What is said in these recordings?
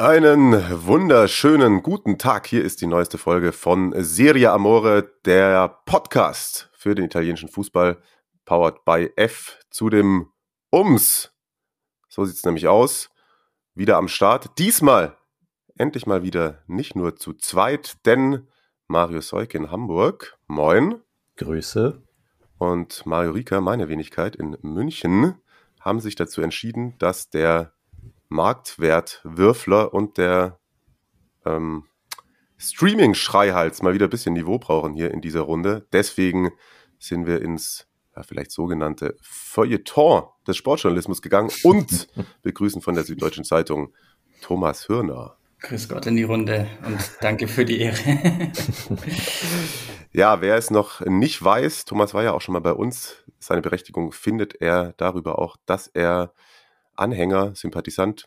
Einen wunderschönen guten Tag. Hier ist die neueste Folge von Serie Amore, der Podcast für den italienischen Fußball, powered by F zu dem Ums. So sieht es nämlich aus. Wieder am Start. Diesmal endlich mal wieder nicht nur zu zweit, denn Mario Seuke in Hamburg. Moin. Grüße. Und Mario Rika, meine Wenigkeit in München, haben sich dazu entschieden, dass der Marktwertwürfler und der ähm, Streaming-Schreihals mal wieder ein bisschen Niveau brauchen hier in dieser Runde. Deswegen sind wir ins ja, vielleicht sogenannte Feuilleton des Sportjournalismus gegangen und begrüßen von der Süddeutschen Zeitung Thomas Hürner. Grüß Gott in die Runde und danke für die Ehre. ja, wer es noch nicht weiß, Thomas war ja auch schon mal bei uns. Seine Berechtigung findet er darüber auch, dass er Anhänger, Sympathisant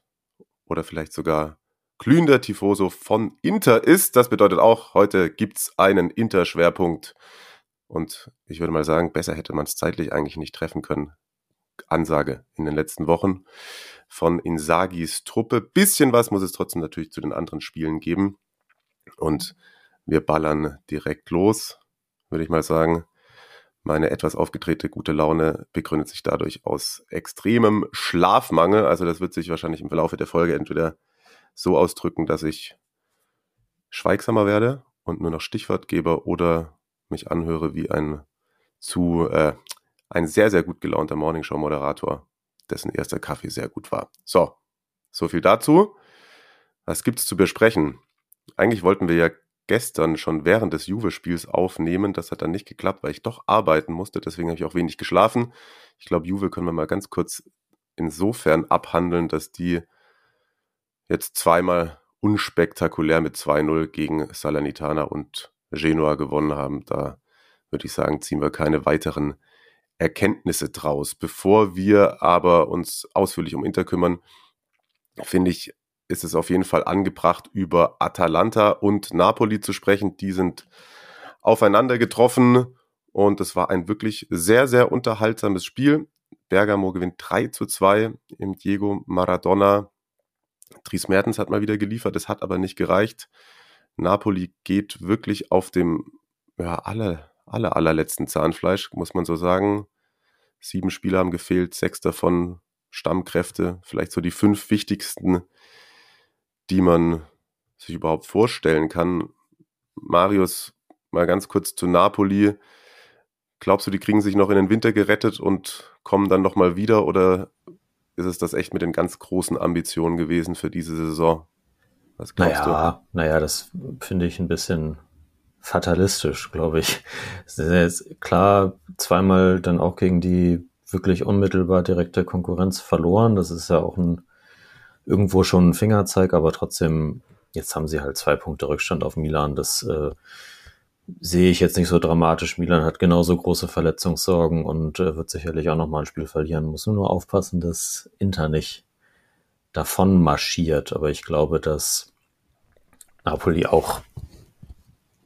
oder vielleicht sogar glühender Tifoso von Inter ist. Das bedeutet auch, heute gibt es einen Inter-Schwerpunkt. Und ich würde mal sagen, besser hätte man es zeitlich eigentlich nicht treffen können. Ansage in den letzten Wochen von Insagis Truppe. Bisschen was muss es trotzdem natürlich zu den anderen Spielen geben. Und wir ballern direkt los, würde ich mal sagen. Meine etwas aufgedrehte gute Laune begründet sich dadurch aus extremem Schlafmangel. Also das wird sich wahrscheinlich im Verlauf der Folge entweder so ausdrücken, dass ich schweigsamer werde und nur noch Stichwort gebe oder mich anhöre wie ein zu äh, ein sehr, sehr gut gelaunter Morningshow-Moderator, dessen erster Kaffee sehr gut war. So, so viel dazu. Was gibt's zu besprechen? Eigentlich wollten wir ja gestern schon während des Juve-Spiels aufnehmen. Das hat dann nicht geklappt, weil ich doch arbeiten musste. Deswegen habe ich auch wenig geschlafen. Ich glaube, Juve können wir mal ganz kurz insofern abhandeln, dass die jetzt zweimal unspektakulär mit 2-0 gegen Salernitana und Genua gewonnen haben. Da würde ich sagen, ziehen wir keine weiteren Erkenntnisse draus. Bevor wir aber uns ausführlich um Inter kümmern, finde ich ist es auf jeden Fall angebracht, über Atalanta und Napoli zu sprechen. Die sind aufeinander getroffen und es war ein wirklich sehr, sehr unterhaltsames Spiel. Bergamo gewinnt 3 zu 2 im Diego Maradona. Dries Mertens hat mal wieder geliefert, es hat aber nicht gereicht. Napoli geht wirklich auf dem ja, aller, aller, allerletzten Zahnfleisch, muss man so sagen. Sieben Spieler haben gefehlt, sechs davon Stammkräfte, vielleicht so die fünf wichtigsten die man sich überhaupt vorstellen kann. Marius, mal ganz kurz zu Napoli. Glaubst du, die kriegen sich noch in den Winter gerettet und kommen dann nochmal wieder oder ist es das echt mit den ganz großen Ambitionen gewesen für diese Saison? Was glaubst naja, du? Naja, das finde ich ein bisschen fatalistisch, glaube ich. Ist jetzt klar, zweimal dann auch gegen die wirklich unmittelbar direkte Konkurrenz verloren. Das ist ja auch ein irgendwo schon ein Fingerzeig, aber trotzdem, jetzt haben sie halt zwei Punkte Rückstand auf Milan. Das äh, sehe ich jetzt nicht so dramatisch. Milan hat genauso große Verletzungssorgen und äh, wird sicherlich auch nochmal ein Spiel verlieren. Muss nur aufpassen, dass Inter nicht davon marschiert. Aber ich glaube, dass Napoli auch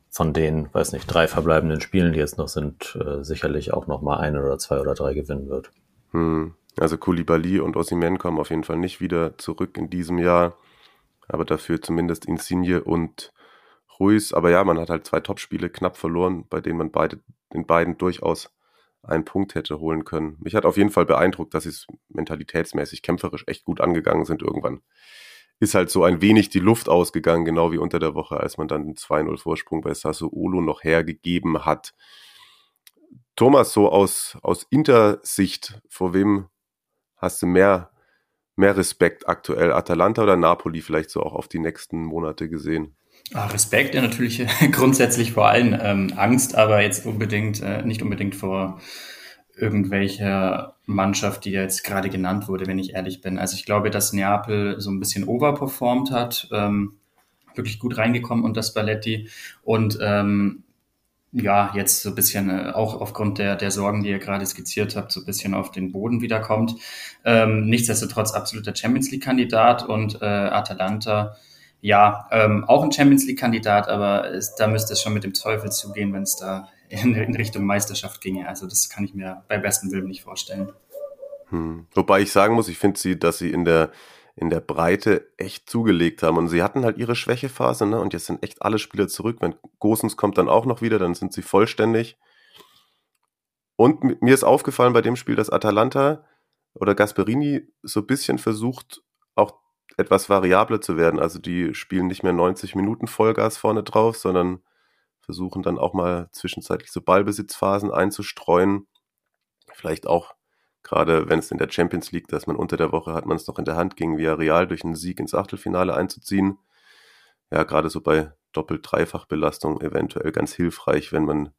von den, weiß nicht, drei verbleibenden Spielen, die jetzt noch sind, äh, sicherlich auch nochmal ein oder zwei oder drei gewinnen wird. Hm. Also Koulibaly und Osimhen kommen auf jeden Fall nicht wieder zurück in diesem Jahr. Aber dafür zumindest Insigne und Ruiz. Aber ja, man hat halt zwei Topspiele knapp verloren, bei denen man beide, den beiden durchaus einen Punkt hätte holen können. Mich hat auf jeden Fall beeindruckt, dass sie es mentalitätsmäßig, kämpferisch echt gut angegangen sind irgendwann. Ist halt so ein wenig die Luft ausgegangen, genau wie unter der Woche, als man dann den 2-0 Vorsprung bei Sassuolo noch hergegeben hat. Thomas, so aus, aus Inter-Sicht, vor wem hast du mehr, mehr Respekt aktuell? Atalanta oder Napoli vielleicht so auch auf die nächsten Monate gesehen? Ah, Respekt ja natürlich grundsätzlich vor allem ähm, Angst, aber jetzt unbedingt äh, nicht unbedingt vor irgendwelcher Mannschaft, die jetzt gerade genannt wurde, wenn ich ehrlich bin. Also ich glaube, dass Neapel so ein bisschen overperformed hat, ähm, wirklich gut reingekommen und das Balletti und ähm, ja, jetzt so ein bisschen äh, auch aufgrund der, der Sorgen, die ihr gerade skizziert habt, so ein bisschen auf den Boden wiederkommt. Ähm, nichtsdestotrotz absoluter Champions League-Kandidat und äh, Atalanta, ja, ähm, auch ein Champions League-Kandidat, aber es, da müsste es schon mit dem Teufel zugehen, wenn es da in, in, Richtung Meisterschaft ginge. Also das kann ich mir bei bestem Willen nicht vorstellen. Hm. Wobei ich sagen muss, ich finde sie, dass sie in der in der Breite echt zugelegt haben. Und sie hatten halt ihre Schwächephase, ne? Und jetzt sind echt alle Spieler zurück. Wenn Gosens kommt dann auch noch wieder, dann sind sie vollständig. Und mir ist aufgefallen bei dem Spiel, dass Atalanta oder Gasperini so ein bisschen versucht, auch etwas variabler zu werden. Also die spielen nicht mehr 90 Minuten Vollgas vorne drauf, sondern versuchen dann auch mal zwischenzeitlich so Ballbesitzphasen einzustreuen. Vielleicht auch gerade wenn es in der Champions League, dass man unter der Woche hat man es noch in der Hand gegen Villarreal durch einen Sieg ins Achtelfinale einzuziehen. Ja, gerade so bei Doppel-Dreifach-Belastung eventuell ganz hilfreich, wenn man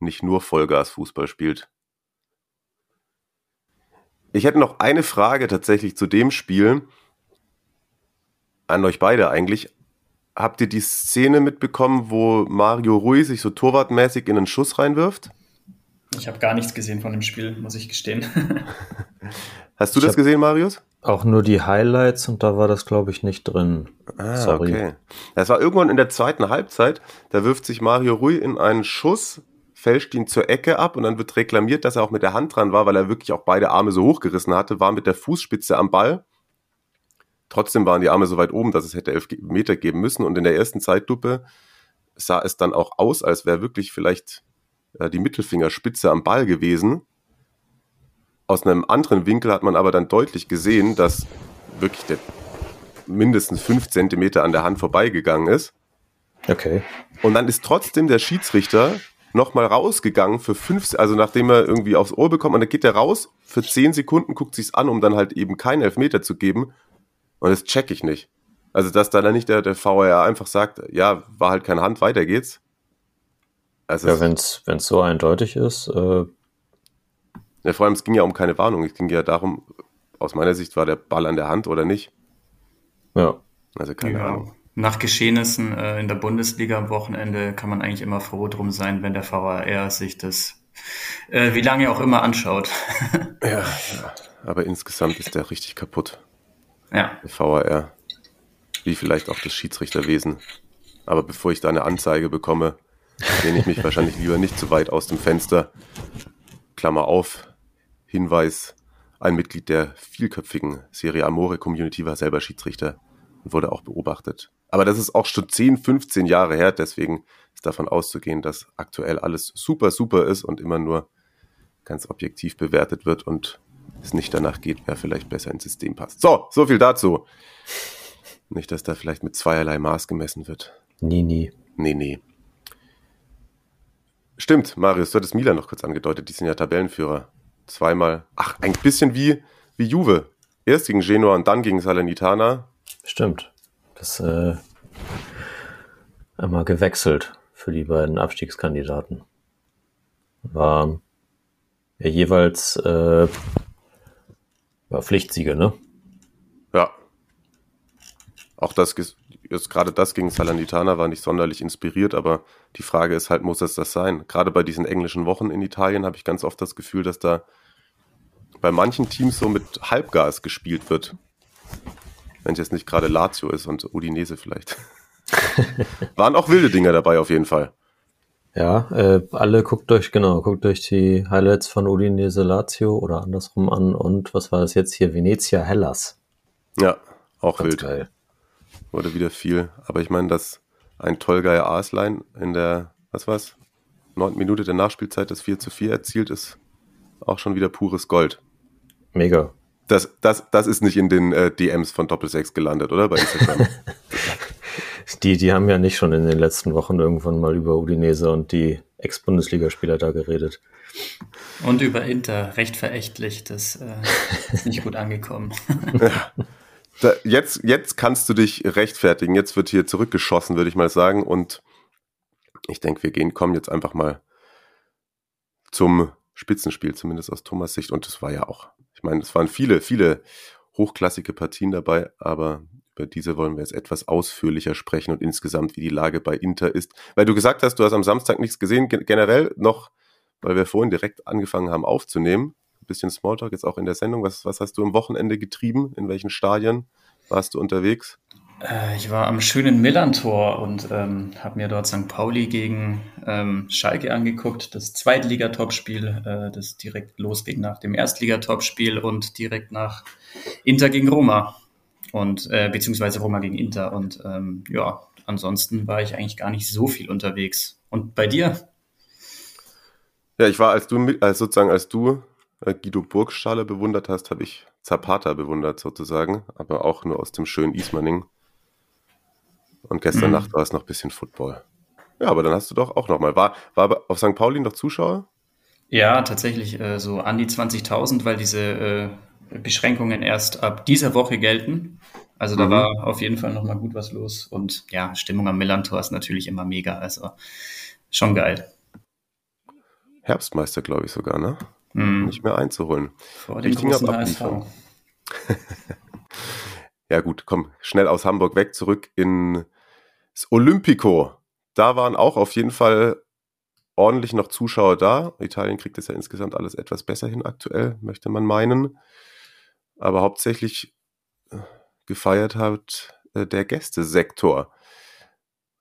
nicht nur Vollgas-Fußball spielt. Ich hätte noch eine Frage tatsächlich zu dem Spiel. An euch beide eigentlich. Habt ihr die Szene mitbekommen, wo Mario Rui sich so torwartmäßig in einen Schuss reinwirft? Ich habe gar nichts gesehen von dem Spiel, muss ich gestehen. Hast du ich das gesehen, Marius? Auch nur die Highlights und da war das, glaube ich, nicht drin. Ah, Sorry. okay. Das war irgendwann in der zweiten Halbzeit. Da wirft sich Mario Rui in einen Schuss, fälscht ihn zur Ecke ab und dann wird reklamiert, dass er auch mit der Hand dran war, weil er wirklich auch beide Arme so hochgerissen hatte, war mit der Fußspitze am Ball. Trotzdem waren die Arme so weit oben, dass es hätte elf Meter geben müssen und in der ersten Zeitlupe sah es dann auch aus, als wäre wirklich vielleicht die Mittelfingerspitze am Ball gewesen. Aus einem anderen Winkel hat man aber dann deutlich gesehen, dass wirklich der mindestens fünf Zentimeter an der Hand vorbeigegangen ist. Okay. Und dann ist trotzdem der Schiedsrichter nochmal rausgegangen für fünf, also nachdem er irgendwie aufs Ohr bekommt, und dann geht er raus für zehn Sekunden, guckt sich's an, um dann halt eben keinen Elfmeter zu geben. Und das check ich nicht. Also, dass da dann nicht der, der VR einfach sagt, ja, war halt keine Hand, weiter geht's. Also ja, wenn es so eindeutig ist. Äh ja, vor allem, es ging ja um keine Warnung. Es ging ja darum, aus meiner Sicht war der Ball an der Hand oder nicht. Ja. Also keine ja. Ahnung. Nach Geschehnissen äh, in der Bundesliga am Wochenende kann man eigentlich immer froh drum sein, wenn der VAR sich das äh, wie lange auch immer anschaut. ja, ja, aber insgesamt ist der richtig kaputt. Ja. Der VAR. Wie vielleicht auch das Schiedsrichterwesen. Aber bevor ich da eine Anzeige bekomme, lehne ich mich wahrscheinlich lieber nicht zu weit aus dem Fenster. Klammer auf, Hinweis, ein Mitglied der vielköpfigen Serie Amore Community war selber Schiedsrichter und wurde auch beobachtet. Aber das ist auch schon 10, 15 Jahre her, deswegen ist davon auszugehen, dass aktuell alles super, super ist und immer nur ganz objektiv bewertet wird und es nicht danach geht, wer vielleicht besser ins System passt. So, so viel dazu. Nicht, dass da vielleicht mit zweierlei Maß gemessen wird. Nee, nee. Nee, nee. Stimmt, Marius, du hattest Milan noch kurz angedeutet, die sind ja Tabellenführer. Zweimal. Ach, ein bisschen wie, wie Juve. Erst gegen Genoa und dann gegen Salernitana. Stimmt. Das äh, einmal gewechselt für die beiden Abstiegskandidaten. War ja jeweils äh, war Pflichtsiege, ne? Ja. Auch das jetzt gerade das gegen Salernitana war nicht sonderlich inspiriert, aber die Frage ist halt, muss es das sein? Gerade bei diesen englischen Wochen in Italien habe ich ganz oft das Gefühl, dass da bei manchen Teams so mit Halbgas gespielt wird. Wenn es jetzt nicht gerade Lazio ist und Udinese vielleicht. Waren auch wilde Dinger dabei auf jeden Fall. Ja, äh, alle guckt euch, genau, guckt euch die Highlights von Udinese Lazio oder andersrum an und was war das jetzt hier? Venezia Hellas. Ja, auch Ganz wild. Geil wurde wieder viel. Aber ich meine, dass ein Tolgeier Arslein in der, was war's, neunten Minute der Nachspielzeit das 4 zu 4 erzielt, ist auch schon wieder pures Gold. Mega. Das, das, das ist nicht in den äh, DMs von Doppelsechs gelandet, oder? Bei Instagram. die, die haben ja nicht schon in den letzten Wochen irgendwann mal über Udinese und die Ex-Bundesligaspieler da geredet. Und über Inter, recht verächtlich, das äh, ist nicht gut angekommen. Da, jetzt, jetzt kannst du dich rechtfertigen. Jetzt wird hier zurückgeschossen, würde ich mal sagen. Und ich denke, wir gehen, kommen jetzt einfach mal zum Spitzenspiel, zumindest aus Thomas Sicht. Und es war ja auch, ich meine, es waren viele, viele hochklassige Partien dabei, aber über diese wollen wir jetzt etwas ausführlicher sprechen und insgesamt, wie die Lage bei Inter ist. Weil du gesagt hast, du hast am Samstag nichts gesehen, generell noch, weil wir vorhin direkt angefangen haben aufzunehmen. Ein bisschen Smalltalk jetzt auch in der Sendung. Was, was hast du am Wochenende getrieben? In welchen Stadien warst du unterwegs? Äh, ich war am schönen Millantor und ähm, habe mir dort St. Pauli gegen ähm, Schalke angeguckt, das Zweitliga-Topspiel, äh, das direkt losging nach dem Erstliga-Topspiel und direkt nach Inter gegen Roma und äh, beziehungsweise Roma gegen Inter und ähm, ja, ansonsten war ich eigentlich gar nicht so viel unterwegs. Und bei dir? Ja, ich war als du als sozusagen als du Guido Burgstaller bewundert hast, habe ich Zapata bewundert sozusagen, aber auch nur aus dem schönen Ismaning. Und gestern mhm. Nacht war es noch ein bisschen Football. Ja, aber dann hast du doch auch nochmal. War, war auf St. Pauli noch Zuschauer? Ja, tatsächlich äh, so an die 20.000, weil diese äh, Beschränkungen erst ab dieser Woche gelten. Also da mhm. war auf jeden Fall nochmal gut was los. Und ja, Stimmung am Millantor ist natürlich immer mega. Also schon geil. Herbstmeister, glaube ich sogar, ne? Mhm. Nicht mehr einzuholen. Vor dem großen HSV. ja gut, komm, schnell aus Hamburg weg, zurück ins Olympico. Da waren auch auf jeden Fall ordentlich noch Zuschauer da. Italien kriegt es ja insgesamt alles etwas besser hin aktuell, möchte man meinen. Aber hauptsächlich äh, gefeiert hat äh, der Gästesektor.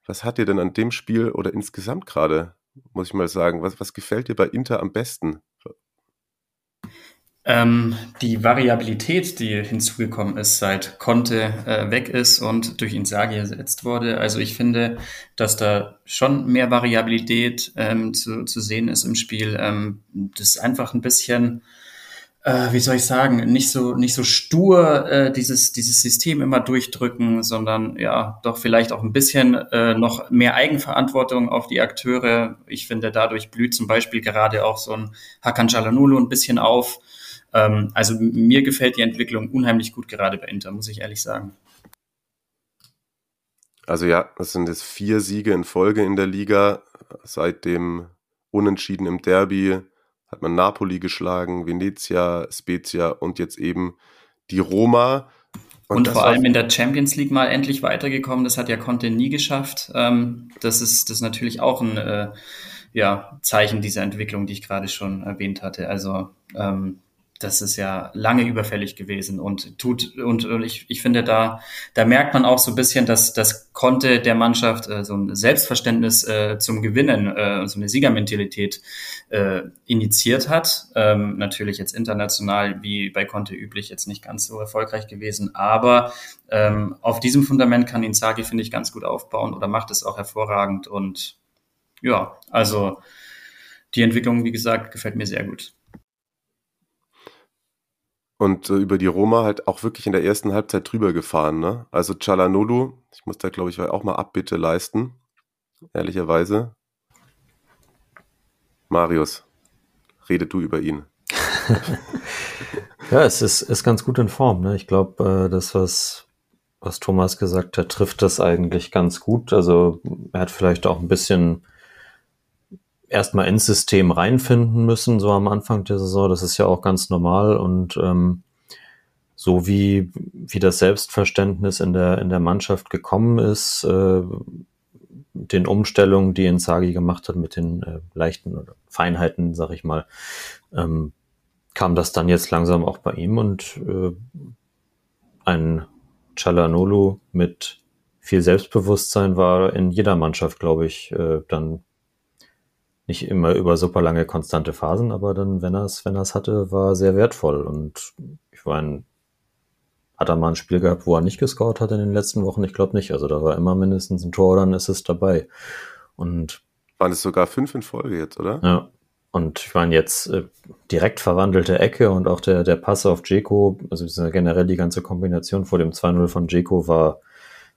Was hat dir denn an dem Spiel oder insgesamt gerade, muss ich mal sagen, was, was gefällt dir bei Inter am besten? Ähm, die Variabilität, die hinzugekommen ist, seit Conte äh, weg ist und durch Inzaghi ersetzt wurde. Also ich finde, dass da schon mehr Variabilität ähm, zu, zu sehen ist im Spiel. Ähm, das ist einfach ein bisschen, äh, wie soll ich sagen, nicht so nicht so stur äh, dieses dieses System immer durchdrücken, sondern ja doch vielleicht auch ein bisschen äh, noch mehr Eigenverantwortung auf die Akteure. Ich finde, dadurch blüht zum Beispiel gerade auch so ein Hakan Çalhanoğlu ein bisschen auf ähm, also mir gefällt die Entwicklung unheimlich gut gerade bei Inter, muss ich ehrlich sagen. Also ja, das sind jetzt vier Siege in Folge in der Liga. Seit dem Unentschieden im Derby hat man Napoli geschlagen, Venezia, Spezia und jetzt eben die Roma. Und, und vor allem in der Champions League mal endlich weitergekommen. Das hat ja Conte nie geschafft. Ähm, das ist das ist natürlich auch ein äh, ja, Zeichen dieser Entwicklung, die ich gerade schon erwähnt hatte. Also ähm, das ist ja lange überfällig gewesen und tut und, und ich, ich finde da da merkt man auch so ein bisschen, dass das konnte der Mannschaft äh, so ein Selbstverständnis äh, zum Gewinnen, äh, so eine Siegermentalität äh, initiiert hat. Ähm, natürlich jetzt international wie bei Conte üblich jetzt nicht ganz so erfolgreich gewesen, aber ähm, auf diesem Fundament kann Inzaghi finde ich ganz gut aufbauen oder macht es auch hervorragend und ja, also die Entwicklung, wie gesagt, gefällt mir sehr gut und äh, über die Roma halt auch wirklich in der ersten Halbzeit drüber gefahren. Ne? Also Chalanolu, ich muss da glaube ich auch mal Abbitte leisten, ehrlicherweise. Marius, rede du über ihn. ja, es ist, ist ganz gut in Form. Ne? Ich glaube, äh, das, was, was Thomas gesagt hat, trifft das eigentlich ganz gut. Also er hat vielleicht auch ein bisschen erstmal ins System reinfinden müssen, so am Anfang der Saison. Das ist ja auch ganz normal und ähm, so wie, wie das Selbstverständnis in der, in der Mannschaft gekommen ist, äh, den Umstellungen, die Inzaghi gemacht hat mit den äh, leichten Feinheiten, sag ich mal, ähm, kam das dann jetzt langsam auch bei ihm und äh, ein Chalanolu mit viel Selbstbewusstsein war in jeder Mannschaft, glaube ich, äh, dann nicht immer über super lange konstante Phasen, aber dann, wenn er es, wenn er es hatte, war sehr wertvoll. Und ich meine, hat er mal ein Spiel gehabt, wo er nicht gescored hat in den letzten Wochen? Ich glaube nicht. Also da war immer mindestens ein Tor oder ein Assist dabei. Und waren es sogar fünf in Folge jetzt, oder? Ja. Und ich meine jetzt äh, direkt verwandelte Ecke und auch der, der Pass auf Jeko, also generell die ganze Kombination vor dem 2-0 von Jeko war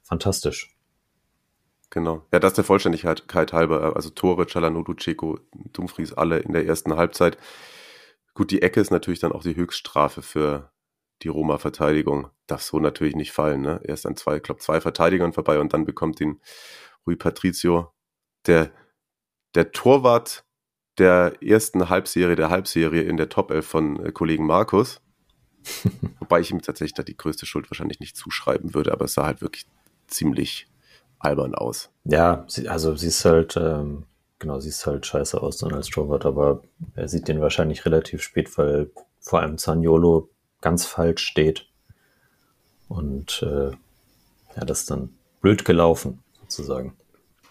fantastisch. Genau. Ja, das der Vollständigkeit halber. Also Tore, Çalhanoğlu, Ceco, Dumfries, alle in der ersten Halbzeit. Gut, die Ecke ist natürlich dann auch die Höchststrafe für die Roma-Verteidigung. Darf so natürlich nicht fallen. Ne? Erst an zwei, ich glaube, zwei Verteidigern vorbei und dann bekommt ihn Rui Patricio, der, der Torwart der ersten Halbserie der Halbserie in der Top 11 von äh, Kollegen Markus. Wobei ich ihm tatsächlich da die größte Schuld wahrscheinlich nicht zuschreiben würde, aber es sah halt wirklich ziemlich albern aus. Ja, also sie ist halt, ähm, genau, sie ist halt scheiße aus dann als Torwart, aber er sieht den wahrscheinlich relativ spät, weil vor allem Zaniolo ganz falsch steht. Und äh, ja, das ist dann blöd gelaufen, sozusagen.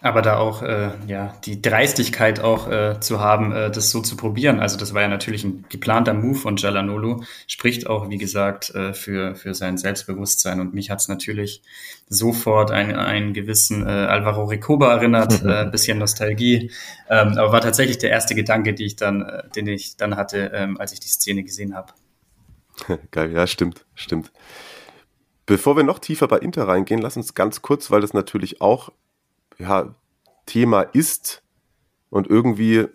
Aber da auch äh, ja die Dreistigkeit auch äh, zu haben, äh, das so zu probieren. Also das war ja natürlich ein geplanter Move von Jalanolu, spricht auch wie gesagt äh, für für sein Selbstbewusstsein. Und mich hat's natürlich sofort einen einen gewissen äh, Alvaro Recoba erinnert, äh, bisschen Nostalgie. Ähm, aber war tatsächlich der erste Gedanke, die ich dann, äh, den ich dann hatte, ähm, als ich die Szene gesehen habe. Geil, ja stimmt, stimmt. Bevor wir noch tiefer bei Inter reingehen, lass uns ganz kurz, weil das natürlich auch ja, Thema ist und irgendwie,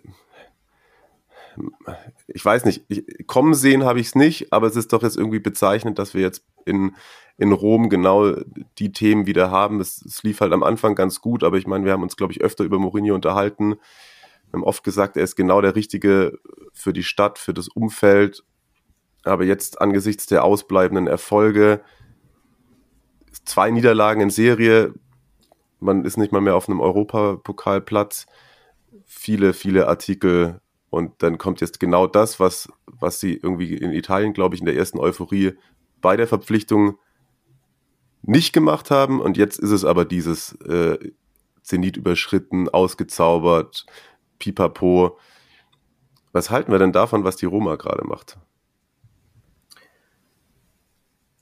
ich weiß nicht, ich, kommen sehen habe ich es nicht, aber es ist doch jetzt irgendwie bezeichnend, dass wir jetzt in, in Rom genau die Themen wieder haben. Es, es lief halt am Anfang ganz gut, aber ich meine, wir haben uns, glaube ich, öfter über Mourinho unterhalten. Wir haben oft gesagt, er ist genau der Richtige für die Stadt, für das Umfeld. Aber jetzt angesichts der ausbleibenden Erfolge, zwei Niederlagen in Serie, man ist nicht mal mehr auf einem Europapokalplatz. Viele, viele Artikel und dann kommt jetzt genau das, was, was sie irgendwie in Italien, glaube ich, in der ersten Euphorie bei der Verpflichtung nicht gemacht haben. Und jetzt ist es aber dieses äh, Zenit überschritten, ausgezaubert, pipapo. Was halten wir denn davon, was die Roma gerade macht?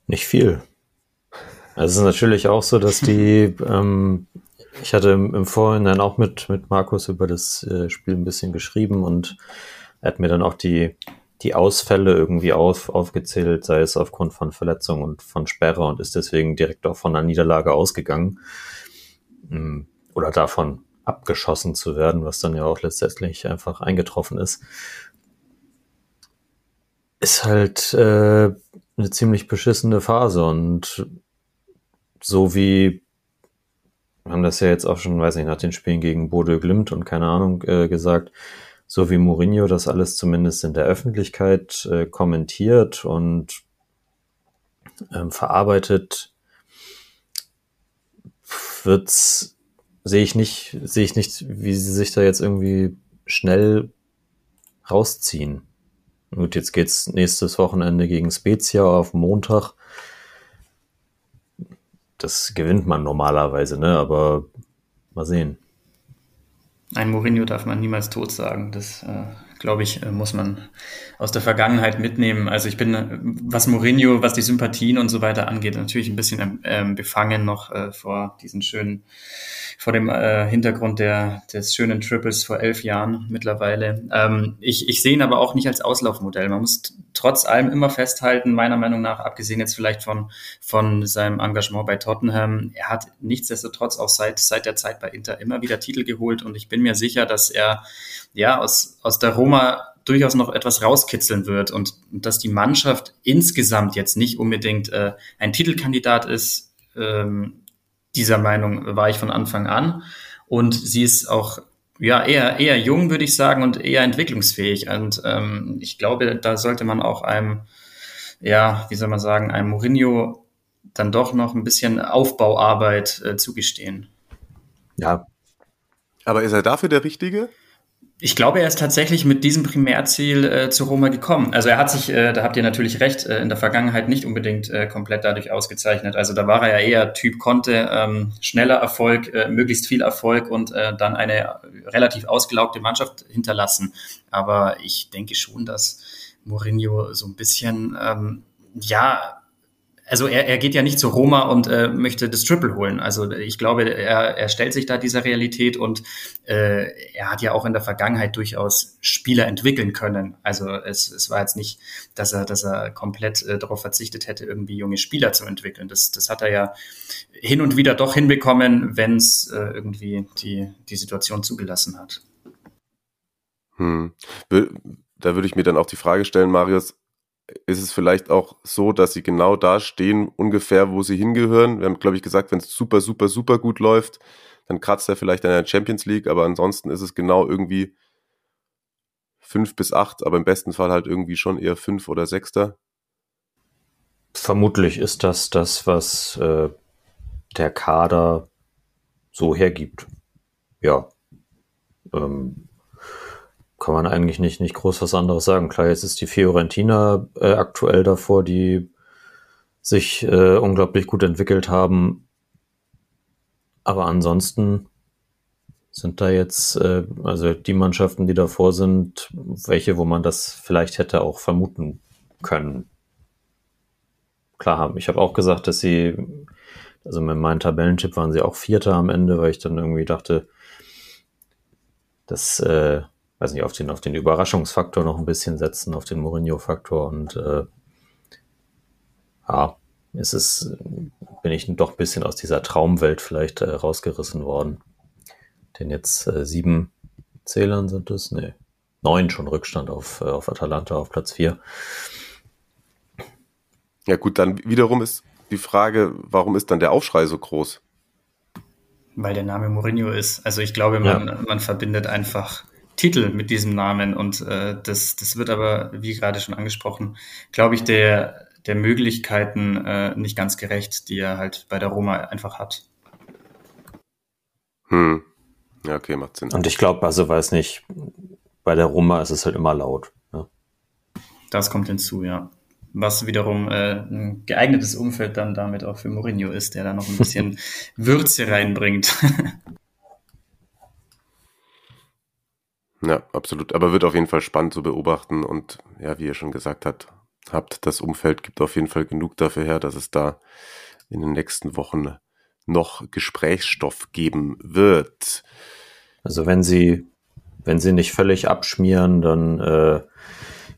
Nicht viel. Also es ist natürlich auch so, dass die, ähm, ich hatte im, im Vorhinein auch mit, mit Markus über das äh, Spiel ein bisschen geschrieben und er hat mir dann auch die, die Ausfälle irgendwie auf, aufgezählt, sei es aufgrund von Verletzung und von Sperre und ist deswegen direkt auch von einer Niederlage ausgegangen. Mm, oder davon abgeschossen zu werden, was dann ja auch letztendlich einfach eingetroffen ist. Ist halt äh, eine ziemlich beschissene Phase und so wie wir haben das ja jetzt auch schon, weiß nicht, nach den Spielen gegen Bode Glimt und keine Ahnung äh, gesagt, so wie Mourinho das alles zumindest in der Öffentlichkeit äh, kommentiert und ähm, verarbeitet, wird's sehe ich nicht, sehe ich nicht, wie sie sich da jetzt irgendwie schnell rausziehen. Gut, jetzt geht's nächstes Wochenende gegen Spezia auf Montag das gewinnt man normalerweise, ne? Aber mal sehen. Ein Mourinho darf man niemals tot sagen. Das, äh, glaube ich, äh, muss man aus der Vergangenheit mitnehmen. Also ich bin, äh, was Mourinho, was die Sympathien und so weiter angeht, natürlich ein bisschen ähm, befangen noch äh, vor diesen schönen vor dem äh, Hintergrund der, des schönen Triples vor elf Jahren mittlerweile. Ähm, ich, ich sehe ihn aber auch nicht als Auslaufmodell. Man muss trotz allem immer festhalten, meiner Meinung nach, abgesehen jetzt vielleicht von, von seinem Engagement bei Tottenham, er hat nichtsdestotrotz auch seit, seit der Zeit bei Inter immer wieder Titel geholt und ich bin mir sicher, dass er ja aus, aus der Roma durchaus noch etwas rauskitzeln wird und, dass die Mannschaft insgesamt jetzt nicht unbedingt äh, ein Titelkandidat ist, ähm, dieser Meinung war ich von Anfang an. Und sie ist auch ja eher eher jung, würde ich sagen, und eher entwicklungsfähig. Und ähm, ich glaube, da sollte man auch einem, ja, wie soll man sagen, einem Mourinho dann doch noch ein bisschen Aufbauarbeit äh, zugestehen. Ja. Aber ist er dafür der Richtige? Ich glaube, er ist tatsächlich mit diesem Primärziel äh, zu Roma gekommen. Also er hat sich, äh, da habt ihr natürlich recht, äh, in der Vergangenheit nicht unbedingt äh, komplett dadurch ausgezeichnet. Also da war er ja eher Typ Konte, ähm, schneller Erfolg, äh, möglichst viel Erfolg und äh, dann eine relativ ausgelaugte Mannschaft hinterlassen. Aber ich denke schon, dass Mourinho so ein bisschen, ähm, ja, also er, er geht ja nicht zu Roma und äh, möchte das Triple holen. Also ich glaube, er, er stellt sich da dieser Realität und äh, er hat ja auch in der Vergangenheit durchaus Spieler entwickeln können. Also es, es war jetzt nicht, dass er, dass er komplett äh, darauf verzichtet hätte, irgendwie junge Spieler zu entwickeln. Das, das hat er ja hin und wieder doch hinbekommen, wenn es äh, irgendwie die, die Situation zugelassen hat. Hm. Da würde ich mir dann auch die Frage stellen, Marius, ist es vielleicht auch so, dass sie genau da stehen, ungefähr, wo sie hingehören. Wir haben, glaube ich, gesagt, wenn es super, super, super gut läuft, dann kratzt er vielleicht an der Champions League, aber ansonsten ist es genau irgendwie fünf bis acht, aber im besten Fall halt irgendwie schon eher fünf oder sechster? Vermutlich ist das das, was äh, der Kader so hergibt. Ja. Ähm, kann man eigentlich nicht, nicht groß was anderes sagen. Klar, jetzt ist die Fiorentina äh, aktuell davor, die sich äh, unglaublich gut entwickelt haben. Aber ansonsten sind da jetzt, äh, also die Mannschaften, die davor sind, welche, wo man das vielleicht hätte auch vermuten können. Klar haben. Ich habe auch gesagt, dass sie, also mit meinem Tabellentipp waren sie auch Vierter am Ende, weil ich dann irgendwie dachte, dass, äh, weiß nicht, auf den, auf den Überraschungsfaktor noch ein bisschen setzen, auf den Mourinho-Faktor und äh, ja, es ist, bin ich doch ein bisschen aus dieser Traumwelt vielleicht äh, rausgerissen worden. Denn jetzt äh, sieben Zählern sind es, nee, neun schon Rückstand auf, äh, auf Atalanta auf Platz vier. Ja gut, dann wiederum ist die Frage, warum ist dann der Aufschrei so groß? Weil der Name Mourinho ist. Also ich glaube, man, ja. man verbindet einfach Titel mit diesem Namen und äh, das, das wird aber, wie gerade schon angesprochen, glaube ich, der, der Möglichkeiten äh, nicht ganz gerecht, die er halt bei der Roma einfach hat. Hm. Ja, okay, macht Sinn. Und ich glaube, also weiß nicht, bei der Roma ist es halt immer laut. Ne? Das kommt hinzu, ja. Was wiederum äh, ein geeignetes Umfeld dann damit auch für Mourinho ist, der da noch ein bisschen Würze reinbringt. ja, absolut. Aber wird auf jeden Fall spannend zu beobachten und ja, wie ihr schon gesagt habt, habt, das Umfeld gibt auf jeden Fall genug dafür her, dass es da in den nächsten Wochen noch Gesprächsstoff geben wird. Also wenn sie, wenn sie nicht völlig abschmieren, dann äh,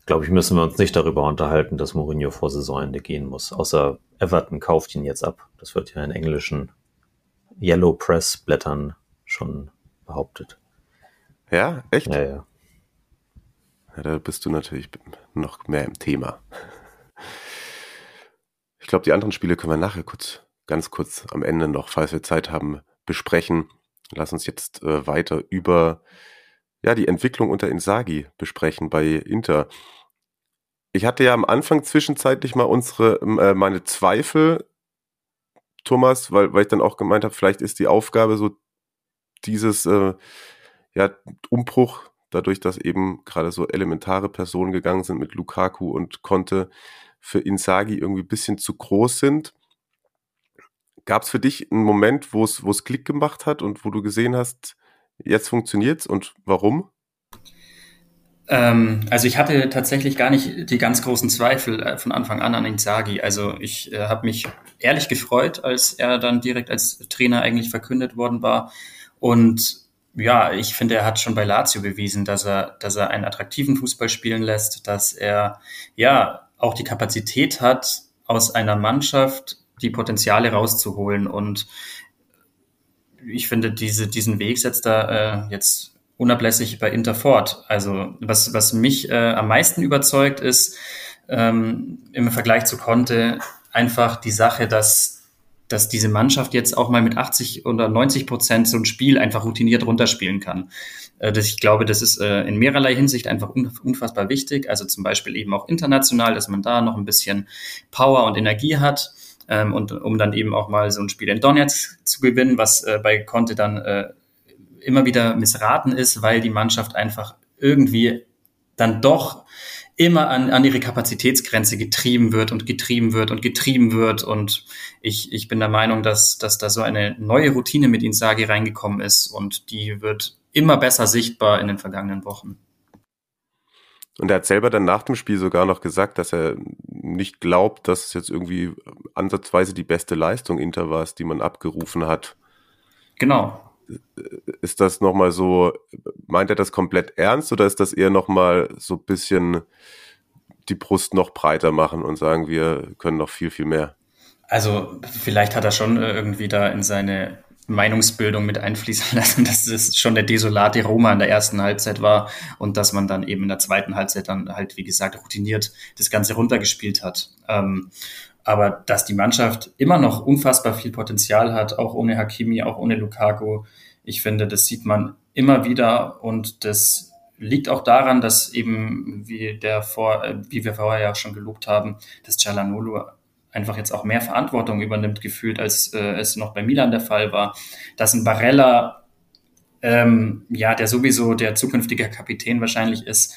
glaube ich, müssen wir uns nicht darüber unterhalten, dass Mourinho vor Saisonende gehen muss. Außer Everton kauft ihn jetzt ab. Das wird ja in englischen Yellow Press Blättern schon behauptet. Ja, echt? Ja, ja. ja da bist du natürlich noch mehr im Thema. Ich glaube, die anderen Spiele können wir nachher kurz ganz kurz am Ende noch, falls wir Zeit haben, besprechen. Lass uns jetzt äh, weiter über ja, die Entwicklung unter Insagi besprechen bei Inter. Ich hatte ja am Anfang zwischenzeitlich mal unsere, äh, meine Zweifel, Thomas, weil, weil ich dann auch gemeint habe, vielleicht ist die Aufgabe so dieses äh, ja, Umbruch, dadurch, dass eben gerade so elementare Personen gegangen sind mit Lukaku und Conte für Insagi irgendwie ein bisschen zu groß sind. Gab es für dich einen Moment, wo es, Klick gemacht hat und wo du gesehen hast, jetzt funktioniert's und warum? Ähm, also ich hatte tatsächlich gar nicht die ganz großen Zweifel äh, von Anfang an an Inzaghi. Also ich äh, habe mich ehrlich gefreut, als er dann direkt als Trainer eigentlich verkündet worden war. Und ja, ich finde, er hat schon bei Lazio bewiesen, dass er, dass er einen attraktiven Fußball spielen lässt, dass er ja auch die Kapazität hat, aus einer Mannschaft die Potenziale rauszuholen. Und ich finde, diese, diesen Weg setzt er äh, jetzt unablässig bei Inter fort. Also was, was mich äh, am meisten überzeugt, ist ähm, im Vergleich zu Conte einfach die Sache, dass dass diese Mannschaft jetzt auch mal mit 80 oder 90 Prozent so ein Spiel einfach routiniert runterspielen kann. Äh, ich glaube, das ist äh, in mehrerlei Hinsicht einfach unfassbar wichtig. Also zum Beispiel eben auch international, dass man da noch ein bisschen Power und Energie hat ähm, und um dann eben auch mal so ein Spiel in Donetsk zu gewinnen, was äh, bei Conte dann immer wieder missraten ist, weil die Mannschaft einfach irgendwie dann doch immer an, an ihre Kapazitätsgrenze getrieben wird und getrieben wird und getrieben wird. Und ich, ich bin der Meinung, dass, dass da so eine neue Routine mit Insagi reingekommen ist und die wird immer besser sichtbar in den vergangenen Wochen. Und er hat selber dann nach dem Spiel sogar noch gesagt, dass er nicht glaubt, dass es jetzt irgendwie ansatzweise die beste Leistung Inter war, die man abgerufen hat. Genau. Ist das nochmal so, meint er das komplett ernst oder ist das eher nochmal so ein bisschen die Brust noch breiter machen und sagen, wir können noch viel, viel mehr? Also vielleicht hat er schon äh, irgendwie da in seine Meinungsbildung mit einfließen lassen, dass es schon der desolate Roma in der ersten Halbzeit war und dass man dann eben in der zweiten Halbzeit dann halt, wie gesagt, routiniert das Ganze runtergespielt hat. Ähm, aber dass die Mannschaft immer noch unfassbar viel Potenzial hat, auch ohne Hakimi, auch ohne Lukaku, ich finde, das sieht man immer wieder und das liegt auch daran, dass eben, wie, der vor, äh, wie wir vorher ja schon gelobt haben, dass Cialanolo einfach jetzt auch mehr Verantwortung übernimmt, gefühlt, als äh, es noch bei Milan der Fall war. Dass ein Barella, ähm, ja, der sowieso der zukünftige Kapitän wahrscheinlich ist,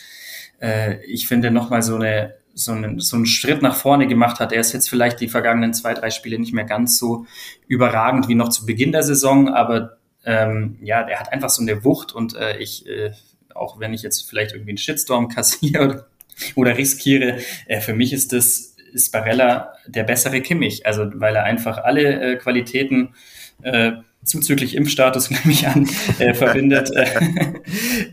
äh, ich finde nochmal so eine so einen, so einen Schritt nach vorne gemacht hat. Er ist jetzt vielleicht die vergangenen zwei, drei Spiele nicht mehr ganz so überragend wie noch zu Beginn der Saison, aber ähm, ja, der hat einfach so eine Wucht und äh, ich, äh, auch wenn ich jetzt vielleicht irgendwie einen Shitstorm kassiere oder, oder riskiere, äh, für mich ist das ist Barella der bessere Kimmich, also weil er einfach alle äh, Qualitäten äh, zuzüglich Impfstatus nehme ich an, äh, verbindet, äh,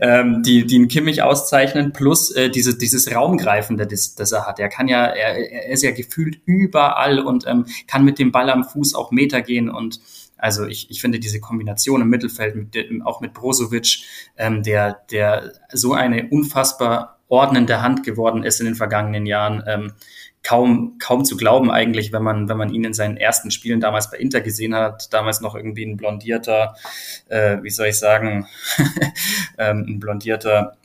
ähm, die, die einen Kimmich auszeichnen, plus äh, diese, dieses Raumgreifende, das, das er hat. Er kann ja, er, er ist ja gefühlt überall und ähm, kann mit dem Ball am Fuß auch Meter gehen und also ich, ich finde diese Kombination im Mittelfeld, mit, auch mit Brozovic, ähm, der, der so eine unfassbar ordnende Hand geworden ist in den vergangenen Jahren, ähm, kaum, kaum zu glauben eigentlich, wenn man, wenn man ihn in seinen ersten Spielen damals bei Inter gesehen hat, damals noch irgendwie ein blondierter, äh, wie soll ich sagen, ähm, ein blondierter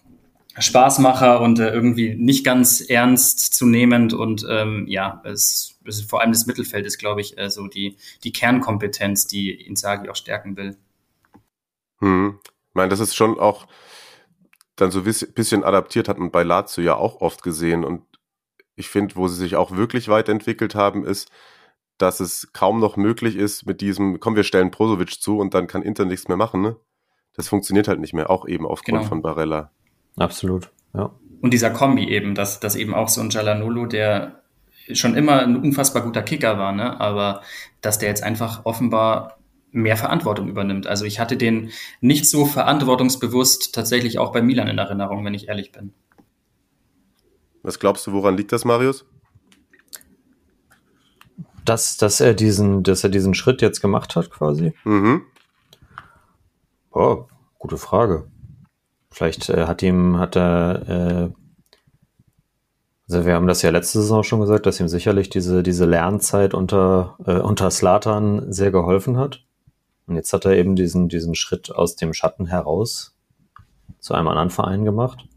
Spaßmacher und äh, irgendwie nicht ganz ernst zu nehmend und ähm, ja, es, es vor allem das Mittelfeld ist, glaube ich, äh, so die, die Kernkompetenz, die Inzaghi auch stärken will. Hm. Ich meine, das ist schon auch dann so ein bisschen adaptiert, hat man bei Lazio ja auch oft gesehen und ich finde, wo sie sich auch wirklich weiterentwickelt haben, ist, dass es kaum noch möglich ist mit diesem, komm, wir stellen Prosovic zu und dann kann Inter nichts mehr machen. Ne? Das funktioniert halt nicht mehr, auch eben aufgrund genau. von Barella. Absolut, ja. Und dieser Kombi eben, dass, dass eben auch so ein Jalanolo, der schon immer ein unfassbar guter Kicker war, ne? aber dass der jetzt einfach offenbar mehr Verantwortung übernimmt. Also ich hatte den nicht so verantwortungsbewusst tatsächlich auch bei Milan in Erinnerung, wenn ich ehrlich bin. Was glaubst du, woran liegt das, Marius? Dass, dass, er, diesen, dass er diesen Schritt jetzt gemacht hat, quasi? Mhm. Oh, gute Frage. Vielleicht äh, hat ihm, hat er, äh, also wir haben das ja letzte Saison schon gesagt, dass ihm sicherlich diese, diese Lernzeit unter, äh, unter Slatan sehr geholfen hat. Und jetzt hat er eben diesen, diesen Schritt aus dem Schatten heraus zu einem anderen Verein gemacht.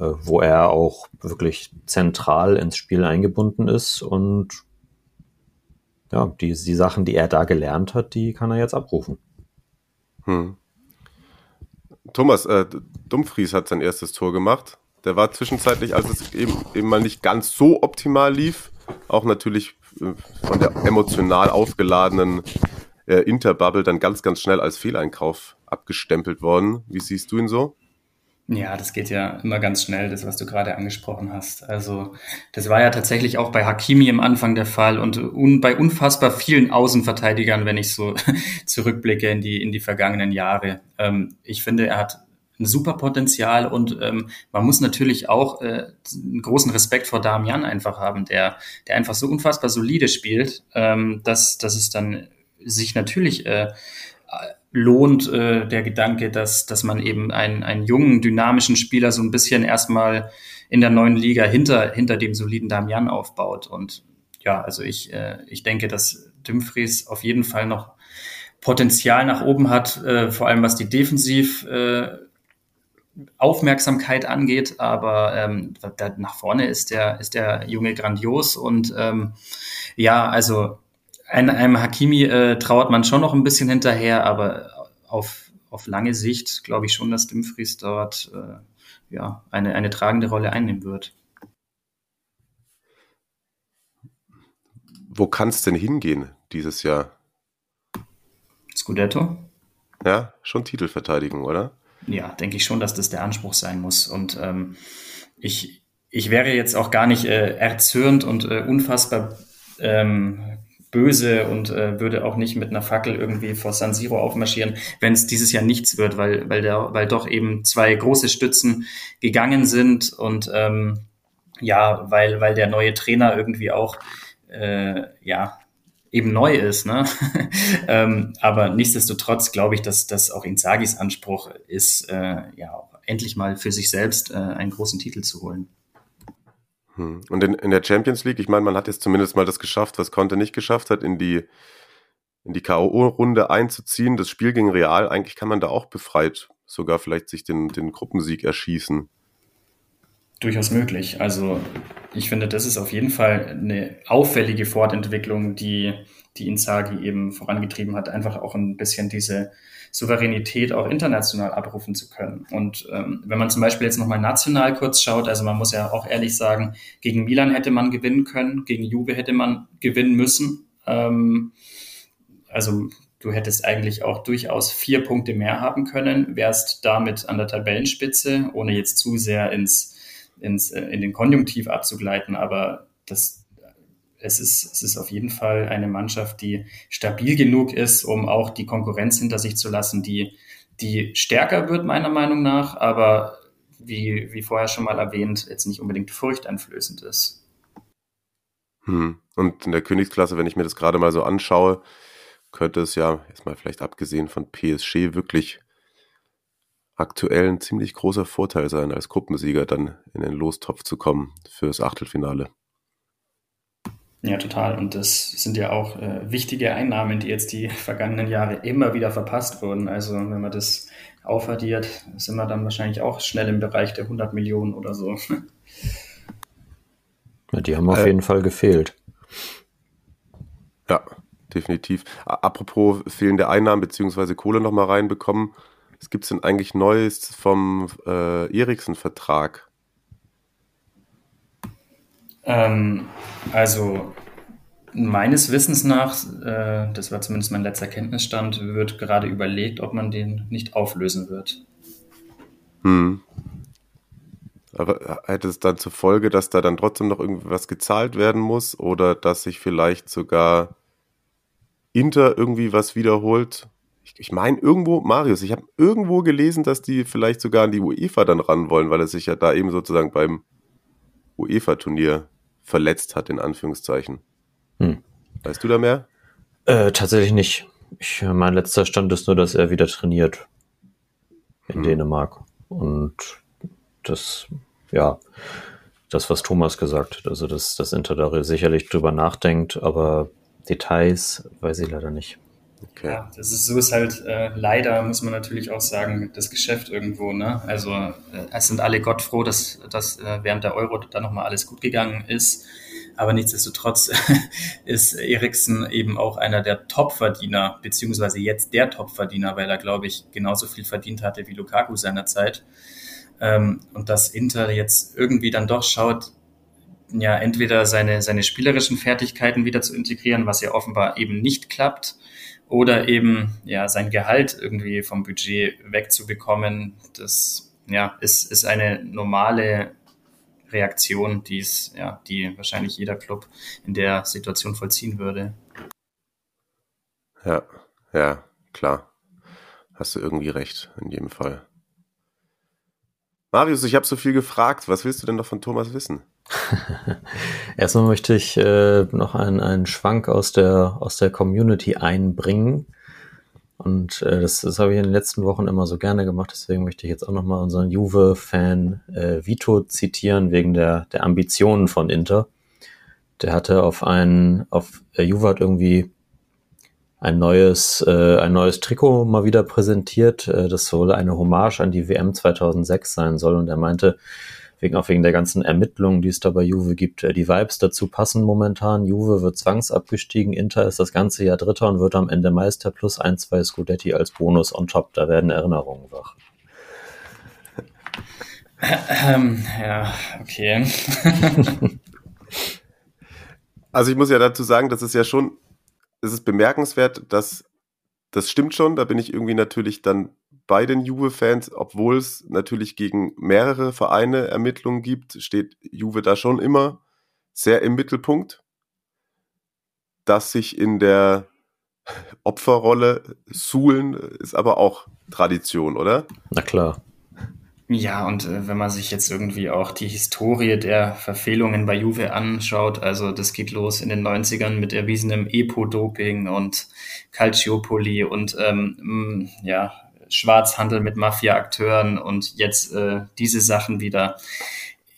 Äh, wo er auch wirklich zentral ins Spiel eingebunden ist und ja, die, die Sachen, die er da gelernt hat, die kann er jetzt abrufen. Hm. Thomas, äh, Dumfries hat sein erstes Tor gemacht. Der war zwischenzeitlich, als es eben, eben mal nicht ganz so optimal lief, auch natürlich äh, von der emotional aufgeladenen äh, Interbubble dann ganz, ganz schnell als Fehleinkauf abgestempelt worden. Wie siehst du ihn so? Ja, das geht ja immer ganz schnell, das, was du gerade angesprochen hast. Also, das war ja tatsächlich auch bei Hakimi am Anfang der Fall und un bei unfassbar vielen Außenverteidigern, wenn ich so zurückblicke in die, in die vergangenen Jahre. Ähm, ich finde, er hat ein super Potenzial und ähm, man muss natürlich auch äh, einen großen Respekt vor Damian einfach haben, der, der einfach so unfassbar solide spielt, ähm, dass, dass es dann sich natürlich äh, lohnt äh, der Gedanke, dass, dass man eben einen, einen jungen, dynamischen Spieler so ein bisschen erstmal in der neuen Liga hinter, hinter dem soliden Damian aufbaut. Und ja, also ich, äh, ich denke, dass Dumfries auf jeden Fall noch Potenzial nach oben hat, äh, vor allem was die Defensiv äh, Aufmerksamkeit angeht, aber ähm, da, nach vorne ist der, ist der Junge grandios und ähm, ja, also einem, einem Hakimi äh, trauert man schon noch ein bisschen hinterher, aber auf, auf lange Sicht glaube ich schon, dass Dumfries dort äh, ja, eine, eine tragende Rolle einnehmen wird. Wo kann es denn hingehen dieses Jahr? Scudetto? Ja, schon Titelverteidigung, oder? Ja, denke ich schon, dass das der Anspruch sein muss. Und ähm, ich, ich wäre jetzt auch gar nicht äh, erzürnt und äh, unfassbar ähm, böse und äh, würde auch nicht mit einer Fackel irgendwie vor San Siro aufmarschieren, wenn es dieses Jahr nichts wird, weil, weil, der, weil doch eben zwei große Stützen gegangen sind und ähm, ja, weil, weil der neue Trainer irgendwie auch äh, ja eben neu ist. Ne? ähm, aber nichtsdestotrotz glaube ich, dass das auch Inzagis Anspruch ist, äh, ja endlich mal für sich selbst äh, einen großen Titel zu holen. Hm. Und in, in der Champions League, ich meine, man hat jetzt zumindest mal das geschafft, was Conte nicht geschafft hat, in die, in die K.O.-Runde einzuziehen. Das Spiel gegen Real, eigentlich kann man da auch befreit sogar vielleicht sich den, den Gruppensieg erschießen. Durchaus möglich. Also ich finde, das ist auf jeden Fall eine auffällige Fortentwicklung, die, die Inzaghi eben vorangetrieben hat, einfach auch ein bisschen diese Souveränität auch international abrufen zu können. Und ähm, wenn man zum Beispiel jetzt nochmal national kurz schaut, also man muss ja auch ehrlich sagen, gegen Milan hätte man gewinnen können, gegen Juve hätte man gewinnen müssen. Ähm, also du hättest eigentlich auch durchaus vier Punkte mehr haben können, wärst damit an der Tabellenspitze, ohne jetzt zu sehr ins, ins, äh, in den Konjunktiv abzugleiten, aber das es ist, es ist auf jeden Fall eine Mannschaft, die stabil genug ist, um auch die Konkurrenz hinter sich zu lassen, die, die stärker wird, meiner Meinung nach, aber wie, wie vorher schon mal erwähnt, jetzt nicht unbedingt furchteinflößend ist. Hm. Und in der Königsklasse, wenn ich mir das gerade mal so anschaue, könnte es ja, erstmal vielleicht abgesehen von PSG, wirklich aktuell ein ziemlich großer Vorteil sein, als Gruppensieger dann in den Lostopf zu kommen fürs Achtelfinale. Ja, total. Und das sind ja auch äh, wichtige Einnahmen, die jetzt die vergangenen Jahre immer wieder verpasst wurden. Also wenn man das aufaddiert, sind wir dann wahrscheinlich auch schnell im Bereich der 100 Millionen oder so. Ja, die haben auf äh, jeden Fall gefehlt. Ja, definitiv. Apropos fehlende Einnahmen bzw. Kohle nochmal reinbekommen. Was gibt es denn eigentlich Neues vom äh, Eriksen-Vertrag? Ähm, also meines Wissens nach, äh, das war zumindest mein letzter Kenntnisstand, wird gerade überlegt, ob man den nicht auflösen wird. Hm. Aber hätte es dann zur Folge, dass da dann trotzdem noch irgendwas gezahlt werden muss oder dass sich vielleicht sogar Inter irgendwie was wiederholt? Ich, ich meine irgendwo, Marius, ich habe irgendwo gelesen, dass die vielleicht sogar an die UEFA dann ran wollen, weil es sich ja da eben sozusagen beim UEFA-Turnier verletzt hat, in Anführungszeichen. Hm. Weißt du da mehr? Äh, tatsächlich nicht. Ich, mein letzter Stand ist nur, dass er wieder trainiert in hm. Dänemark. Und das, ja, das, was Thomas gesagt hat, also dass das Inter da sicherlich drüber nachdenkt, aber Details weiß ich leider nicht. Okay. Ja, das ist so ist halt äh, leider, muss man natürlich auch sagen, das Geschäft irgendwo. Ne? Also äh, es sind alle Gott froh, dass, dass äh, während der Euro da nochmal alles gut gegangen ist. Aber nichtsdestotrotz ist Eriksen eben auch einer der Top-Verdiener, beziehungsweise jetzt der Top-Verdiener, weil er, glaube ich, genauso viel verdient hatte wie Lukaku seinerzeit. Ähm, und dass Inter jetzt irgendwie dann doch schaut, ja, entweder seine, seine spielerischen Fertigkeiten wieder zu integrieren, was ja offenbar eben nicht klappt, oder eben ja sein Gehalt irgendwie vom Budget wegzubekommen, das ja ist, ist eine normale Reaktion, die es, ja, die wahrscheinlich jeder Club in der Situation vollziehen würde. Ja, ja, klar. Hast du irgendwie recht, in jedem Fall. Marius, ich habe so viel gefragt. Was willst du denn noch von Thomas wissen? Erstmal möchte ich äh, noch einen, einen Schwank aus der, aus der Community einbringen. Und äh, das, das habe ich in den letzten Wochen immer so gerne gemacht. Deswegen möchte ich jetzt auch nochmal unseren Juve-Fan äh, Vito zitieren, wegen der, der Ambitionen von Inter. Der hatte auf einen, auf äh, Juve hat irgendwie ein neues, äh, ein neues Trikot mal wieder präsentiert. Äh, das soll eine Hommage an die WM 2006 sein soll. Und er meinte, wegen auch wegen der ganzen Ermittlungen, die es da bei Juve gibt, äh, die Vibes dazu passen momentan. Juve wird zwangsabgestiegen, Inter ist das ganze Jahr Dritter und wird am Ende Meister plus ein, zwei Scudetti als Bonus on top. Da werden Erinnerungen wach. Ähm, ja, okay. also ich muss ja dazu sagen, das ist ja schon, es ist bemerkenswert, dass das stimmt schon, da bin ich irgendwie natürlich dann bei den Juve-Fans, obwohl es natürlich gegen mehrere Vereine Ermittlungen gibt, steht Juve da schon immer sehr im Mittelpunkt. Dass sich in der Opferrolle suhlen, ist aber auch Tradition, oder? Na klar. Ja, und äh, wenn man sich jetzt irgendwie auch die Historie der Verfehlungen bei Juve anschaut, also das geht los in den 90ern mit erwiesenem Epo-Doping und Calciopoli und ähm, ja, Schwarzhandel mit Mafia-Akteuren und jetzt äh, diese Sachen wieder.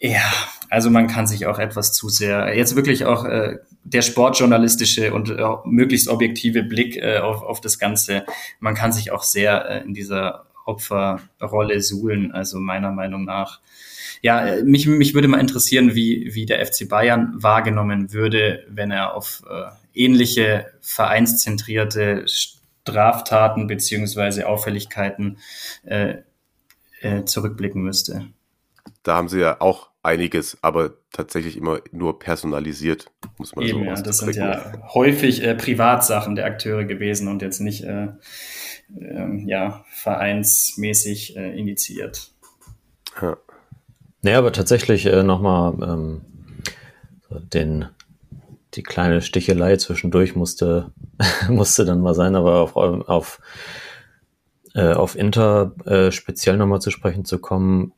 Ja, also man kann sich auch etwas zu sehr, jetzt wirklich auch äh, der sportjournalistische und äh, möglichst objektive Blick äh, auf, auf das Ganze, man kann sich auch sehr äh, in dieser Opferrolle suhlen. Also meiner Meinung nach. Ja, äh, mich, mich würde mal interessieren, wie, wie der FC Bayern wahrgenommen würde, wenn er auf äh, ähnliche vereinszentrierte Straftaten beziehungsweise Auffälligkeiten äh, äh, zurückblicken müsste. Da haben sie ja auch einiges, aber tatsächlich immer nur personalisiert, muss man Eben, so ja, Das sind ja häufig äh, Privatsachen der Akteure gewesen und jetzt nicht äh, äh, ja, vereinsmäßig äh, initiiert. Ja. Naja, aber tatsächlich äh, nochmal ähm, den die kleine Stichelei zwischendurch musste, musste dann mal sein, aber auf, auf, äh, auf Inter äh, speziell nochmal zu sprechen zu kommen.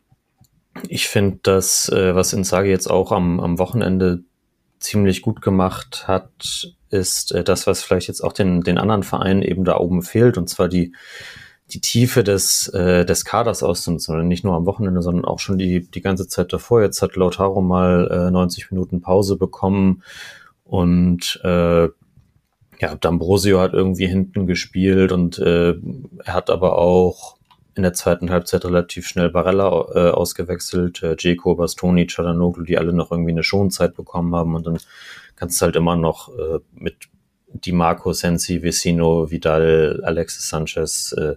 Ich finde das, äh, was Insagi jetzt auch am, am Wochenende ziemlich gut gemacht hat, ist äh, das, was vielleicht jetzt auch den, den anderen Vereinen eben da oben fehlt, und zwar die, die Tiefe des, äh, des Kaders auszunutzen. nicht nur am Wochenende, sondern auch schon die, die ganze Zeit davor. Jetzt hat Lautaro mal äh, 90 Minuten Pause bekommen und äh, ja, D'Ambrosio hat irgendwie hinten gespielt und äh, er hat aber auch in der zweiten Halbzeit relativ schnell Barella äh, ausgewechselt, äh, Dzeko, Bastoni, Cialanoglu, die alle noch irgendwie eine Schonzeit bekommen haben. Und dann kannst du halt immer noch äh, mit Di Marco, Sensi, Vecino, Vidal, Alexis Sanchez äh,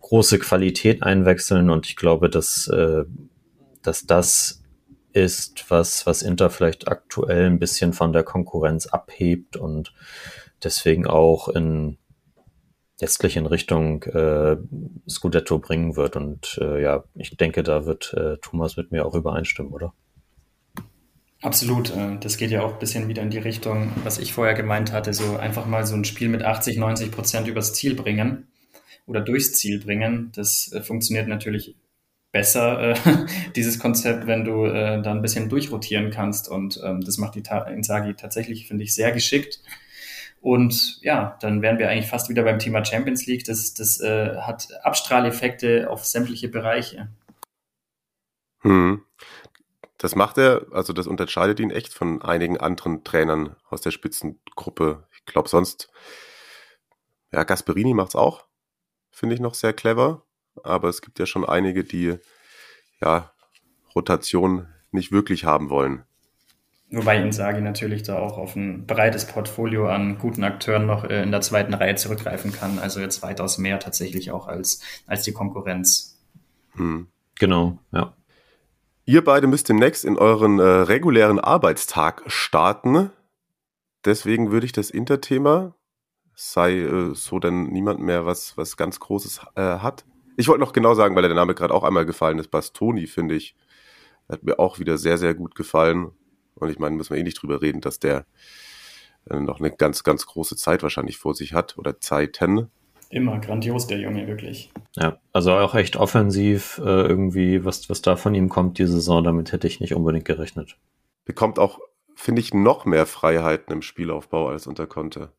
große Qualität einwechseln. Und ich glaube, dass, äh, dass das ist, was, was Inter vielleicht aktuell ein bisschen von der Konkurrenz abhebt und deswegen auch in letztlich in Richtung äh, Scudetto bringen wird. Und äh, ja, ich denke, da wird äh, Thomas mit mir auch übereinstimmen, oder? Absolut. Äh, das geht ja auch ein bisschen wieder in die Richtung, was ich vorher gemeint hatte, so einfach mal so ein Spiel mit 80, 90 Prozent übers Ziel bringen oder durchs Ziel bringen. Das äh, funktioniert natürlich besser, äh, dieses Konzept, wenn du äh, da ein bisschen durchrotieren kannst. Und ähm, das macht die Ta Insagi tatsächlich, finde ich, sehr geschickt. Und ja, dann wären wir eigentlich fast wieder beim Thema Champions League. Das, das äh, hat Abstrahleffekte auf sämtliche Bereiche. Hm. Das macht er, also das unterscheidet ihn echt von einigen anderen Trainern aus der Spitzengruppe. Ich glaube sonst, ja, Gasperini macht es auch, finde ich noch sehr clever aber es gibt ja schon einige, die ja Rotation nicht wirklich haben wollen. Wobei Insagi natürlich da auch auf ein breites Portfolio an guten Akteuren noch äh, in der zweiten Reihe zurückgreifen kann. Also jetzt weitaus mehr tatsächlich auch als, als die Konkurrenz. Hm. Genau, ja. Ihr beide müsst demnächst in euren äh, regulären Arbeitstag starten. Deswegen würde ich das Interthema, sei äh, so denn niemand mehr was, was ganz Großes äh, hat, ich wollte noch genau sagen, weil der Name gerade auch einmal gefallen ist. Bastoni, finde ich, hat mir auch wieder sehr, sehr gut gefallen. Und ich meine, müssen wir eh nicht drüber reden, dass der äh, noch eine ganz, ganz große Zeit wahrscheinlich vor sich hat oder Zeiten. Immer grandios, der Junge, wirklich. Ja, also auch echt offensiv äh, irgendwie, was, was da von ihm kommt, die Saison, damit hätte ich nicht unbedingt gerechnet. Bekommt auch, finde ich, noch mehr Freiheiten im Spielaufbau als unter Conte.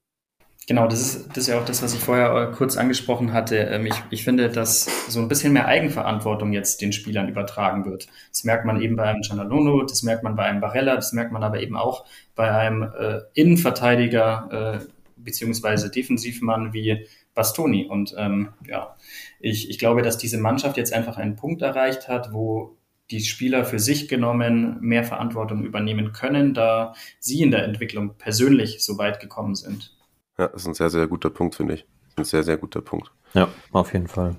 Genau, das ist, das ist ja auch das, was ich vorher äh, kurz angesprochen hatte. Ähm, ich, ich finde, dass so ein bisschen mehr Eigenverantwortung jetzt den Spielern übertragen wird. Das merkt man eben bei einem Gianalono, das merkt man bei einem Barella, das merkt man aber eben auch bei einem äh, Innenverteidiger äh, beziehungsweise Defensivmann wie Bastoni. Und ähm, ja, ich, ich glaube, dass diese Mannschaft jetzt einfach einen Punkt erreicht hat, wo die Spieler für sich genommen mehr Verantwortung übernehmen können, da sie in der Entwicklung persönlich so weit gekommen sind. Ja, das ist ein sehr, sehr guter Punkt, finde ich. Ein sehr, sehr guter Punkt. Ja, auf jeden Fall.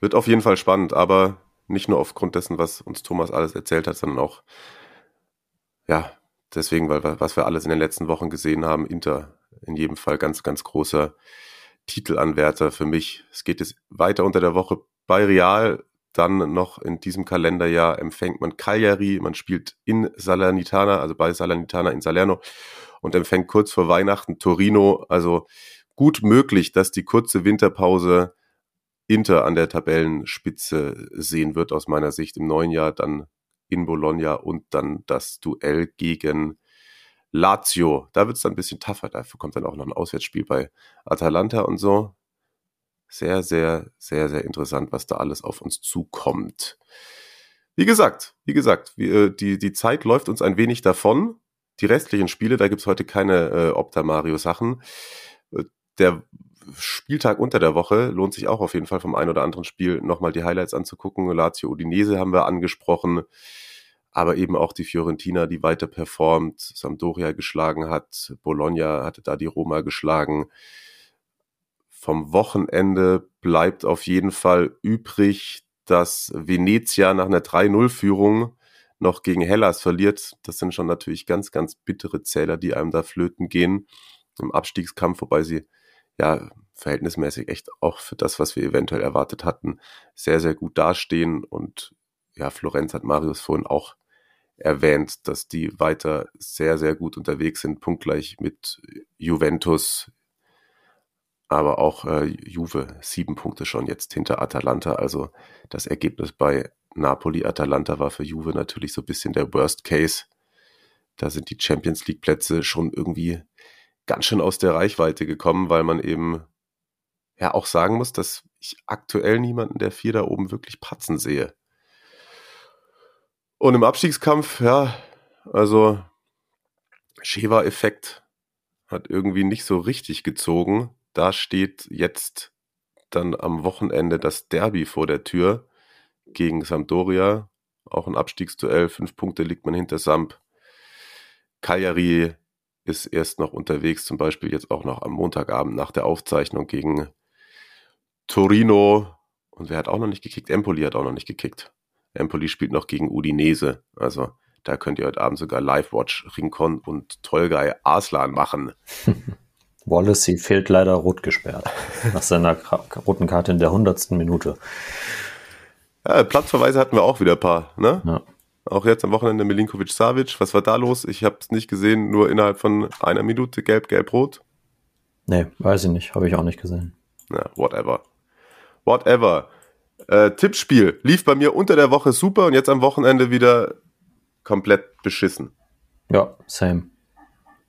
Wird auf jeden Fall spannend, aber nicht nur aufgrund dessen, was uns Thomas alles erzählt hat, sondern auch, ja, deswegen, weil was wir alles in den letzten Wochen gesehen haben, Inter in jedem Fall ganz, ganz großer Titelanwärter für mich. Es geht jetzt weiter unter der Woche bei Real. Dann noch in diesem Kalenderjahr empfängt man Cagliari. Man spielt in Salernitana, also bei Salernitana in Salerno und empfängt kurz vor Weihnachten Torino. Also gut möglich, dass die kurze Winterpause Inter an der Tabellenspitze sehen wird, aus meiner Sicht im neuen Jahr, dann in Bologna und dann das Duell gegen Lazio. Da wird es dann ein bisschen tougher. Dafür kommt dann auch noch ein Auswärtsspiel bei Atalanta und so. Sehr, sehr, sehr, sehr interessant, was da alles auf uns zukommt. Wie gesagt, wie gesagt, äh, die, die Zeit läuft uns ein wenig davon die restlichen Spiele, da gibt es heute keine äh, Opta Mario Sachen. Äh, der Spieltag unter der Woche lohnt sich auch auf jeden Fall vom ein oder anderen Spiel nochmal die Highlights anzugucken. Lazio Udinese haben wir angesprochen, aber eben auch die Fiorentina, die weiter performt, Sampdoria geschlagen hat, Bologna hatte da die Roma geschlagen. Vom Wochenende bleibt auf jeden Fall übrig, dass Venezia nach einer 3-0-Führung noch gegen Hellas verliert. Das sind schon natürlich ganz, ganz bittere Zähler, die einem da flöten gehen im Abstiegskampf, wobei sie ja verhältnismäßig echt auch für das, was wir eventuell erwartet hatten, sehr, sehr gut dastehen. Und ja, Florenz hat Marius vorhin auch erwähnt, dass die weiter sehr, sehr gut unterwegs sind, punktgleich mit Juventus, aber auch äh, Juve sieben Punkte schon jetzt hinter Atalanta. Also das Ergebnis bei Napoli-Atalanta war für Juve natürlich so ein bisschen der Worst Case. Da sind die Champions League-Plätze schon irgendwie ganz schön aus der Reichweite gekommen, weil man eben ja auch sagen muss, dass ich aktuell niemanden der vier da oben wirklich patzen sehe. Und im Abstiegskampf, ja, also Sheva-Effekt hat irgendwie nicht so richtig gezogen. Da steht jetzt dann am Wochenende das Derby vor der Tür gegen Sampdoria. Auch ein Abstiegsduell. Fünf Punkte liegt man hinter Samp. Cagliari ist erst noch unterwegs, zum Beispiel jetzt auch noch am Montagabend nach der Aufzeichnung gegen Torino. Und wer hat auch noch nicht gekickt? Empoli hat auch noch nicht gekickt. Empoli spielt noch gegen Udinese. Also da könnt ihr heute Abend sogar Live-Watch Rincon und Tolgay Arslan machen. Wallacey fehlt leider rot gesperrt. nach seiner roten Karte in der hundertsten Minute. Ja, Platzverweise hatten wir auch wieder ein paar, ne? Ja. Auch jetzt am Wochenende Milinkovic Savic. Was war da los? Ich habe es nicht gesehen, nur innerhalb von einer Minute gelb, gelb, rot. Nee, weiß ich nicht. Habe ich auch nicht gesehen. Ja, whatever. Whatever. Äh, Tippspiel lief bei mir unter der Woche super und jetzt am Wochenende wieder komplett beschissen. Ja, same.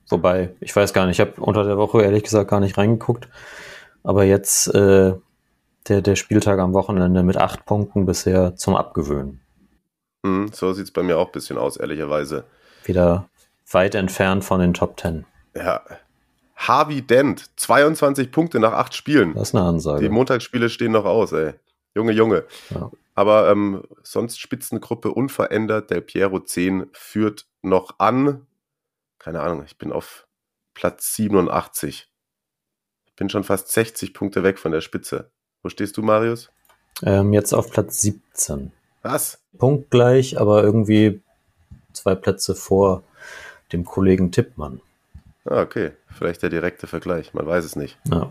Wobei, ich weiß gar nicht, ich habe unter der Woche ehrlich gesagt gar nicht reingeguckt. Aber jetzt äh, der, der Spieltag am Wochenende mit acht Punkten bisher zum Abgewöhnen. Hm, so sieht es bei mir auch ein bisschen aus, ehrlicherweise. Wieder weit entfernt von den Top Ten. Ja. Harvey Dent, 22 Punkte nach acht Spielen. Das ist eine Ansage. Die Montagsspiele stehen noch aus, ey. Junge, Junge. Ja. Aber ähm, sonst Spitzengruppe unverändert. Del Piero 10 führt noch an. Keine Ahnung, ich bin auf Platz 87. Ich bin schon fast 60 Punkte weg von der Spitze. Wo stehst du, Marius? Ähm, jetzt auf Platz 17. Was? Punktgleich, aber irgendwie zwei Plätze vor dem Kollegen Tippmann. Ah, okay. Vielleicht der direkte Vergleich. Man weiß es nicht. Ja.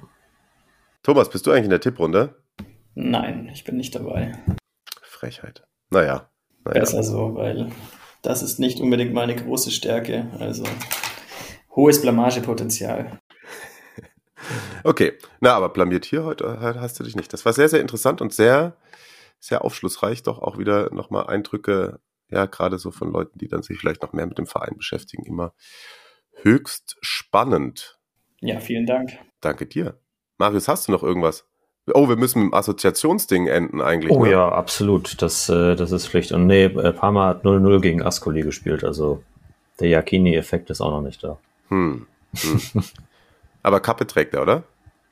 Thomas, bist du eigentlich in der Tipprunde? Nein, ich bin nicht dabei. Frechheit. Naja. naja. Besser so, weil das ist nicht unbedingt meine große Stärke. Also hohes Blamagepotenzial. Okay, na, aber blamiert hier heute hast du dich nicht. Das war sehr, sehr interessant und sehr, sehr aufschlussreich. Doch auch wieder nochmal Eindrücke, ja, gerade so von Leuten, die dann sich vielleicht noch mehr mit dem Verein beschäftigen. Immer höchst spannend. Ja, vielen Dank. Danke dir. Marius, hast du noch irgendwas? Oh, wir müssen mit dem Assoziationsding enden eigentlich. Oh ne? ja, absolut. Das, äh, das ist Pflicht. Und nee, äh, Parma hat 0-0 gegen Ascoli gespielt. Also der Yakini-Effekt ist auch noch nicht da. Hm. hm. Aber Kappe trägt er, oder?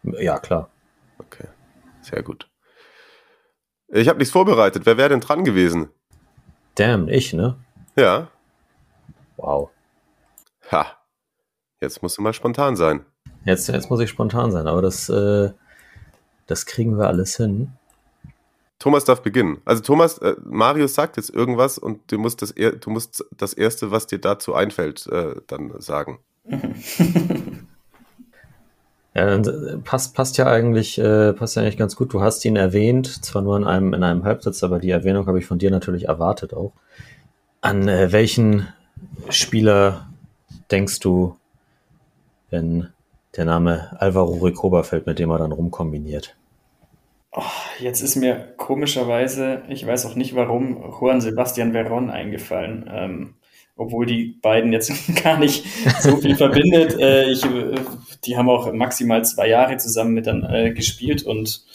Ja, klar. Okay, sehr gut. Ich habe nichts vorbereitet. Wer wäre denn dran gewesen? Damn, ich, ne? Ja. Wow. Ha. Jetzt musst du mal spontan sein. Jetzt, jetzt muss ich spontan sein, aber das, äh, das kriegen wir alles hin. Thomas darf beginnen. Also Thomas, äh, Marius sagt jetzt irgendwas und du musst das, du musst das Erste, was dir dazu einfällt, äh, dann sagen. Ja, dann äh, passt, passt ja eigentlich, äh, passt ja eigentlich ganz gut. Du hast ihn erwähnt, zwar nur in einem, in einem Halbsatz, aber die Erwähnung habe ich von dir natürlich erwartet auch. An äh, welchen Spieler denkst du, wenn der Name Alvaro Recoba fällt, mit dem er dann rumkombiniert? Oh, jetzt ist mir komischerweise, ich weiß auch nicht warum, Juan Sebastian Veron eingefallen. Ähm, obwohl die beiden jetzt gar nicht so viel verbindet. Äh, ich, äh, die haben auch maximal zwei Jahre zusammen mit dann äh, gespielt und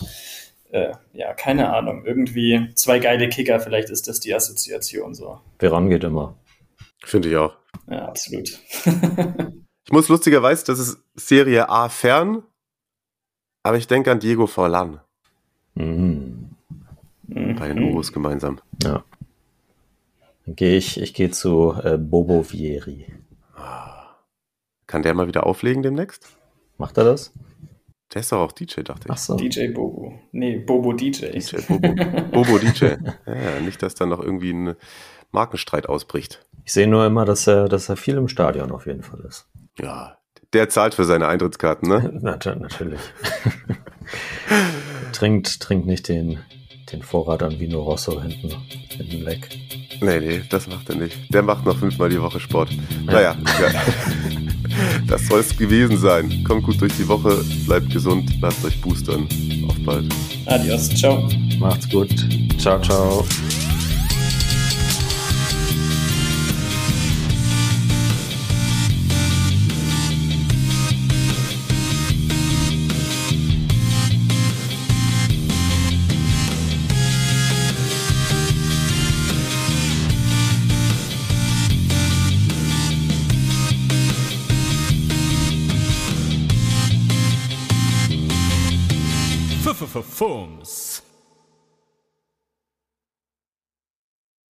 äh, ja, keine Ahnung, irgendwie zwei geile Kicker, vielleicht ist das die Assoziation so. Veron geht immer. Finde ich auch. Ja, absolut. ich muss lustigerweise, das ist Serie A fern, Aber ich denke an Diego Forlan. Mhm. Bei den Urus gemeinsam. Ja. Dann gehe ich, ich gehe zu äh, Bobo Vieri. Kann der mal wieder auflegen demnächst? Macht er das? Der ist doch auch DJ, dachte ich. Ach so. DJ Bobo. Nee, Bobo DJ. DJ Bobo. Bobo DJ. Ja, nicht, dass dann noch irgendwie ein Markenstreit ausbricht. Ich sehe nur immer, dass er, dass er viel im Stadion auf jeden Fall ist. Ja, der zahlt für seine Eintrittskarten, ne? Na, natürlich. trinkt, trinkt nicht den, den Vorrat an Vino Rosso hinten, hinten weg. Nee, nee, das macht er nicht. Der macht noch fünfmal die Woche Sport. Naja, ja. das soll es gewesen sein. Kommt gut durch die Woche, bleibt gesund, lasst euch boostern. Auf bald. Adios, ciao. Macht's gut. Ciao, ciao.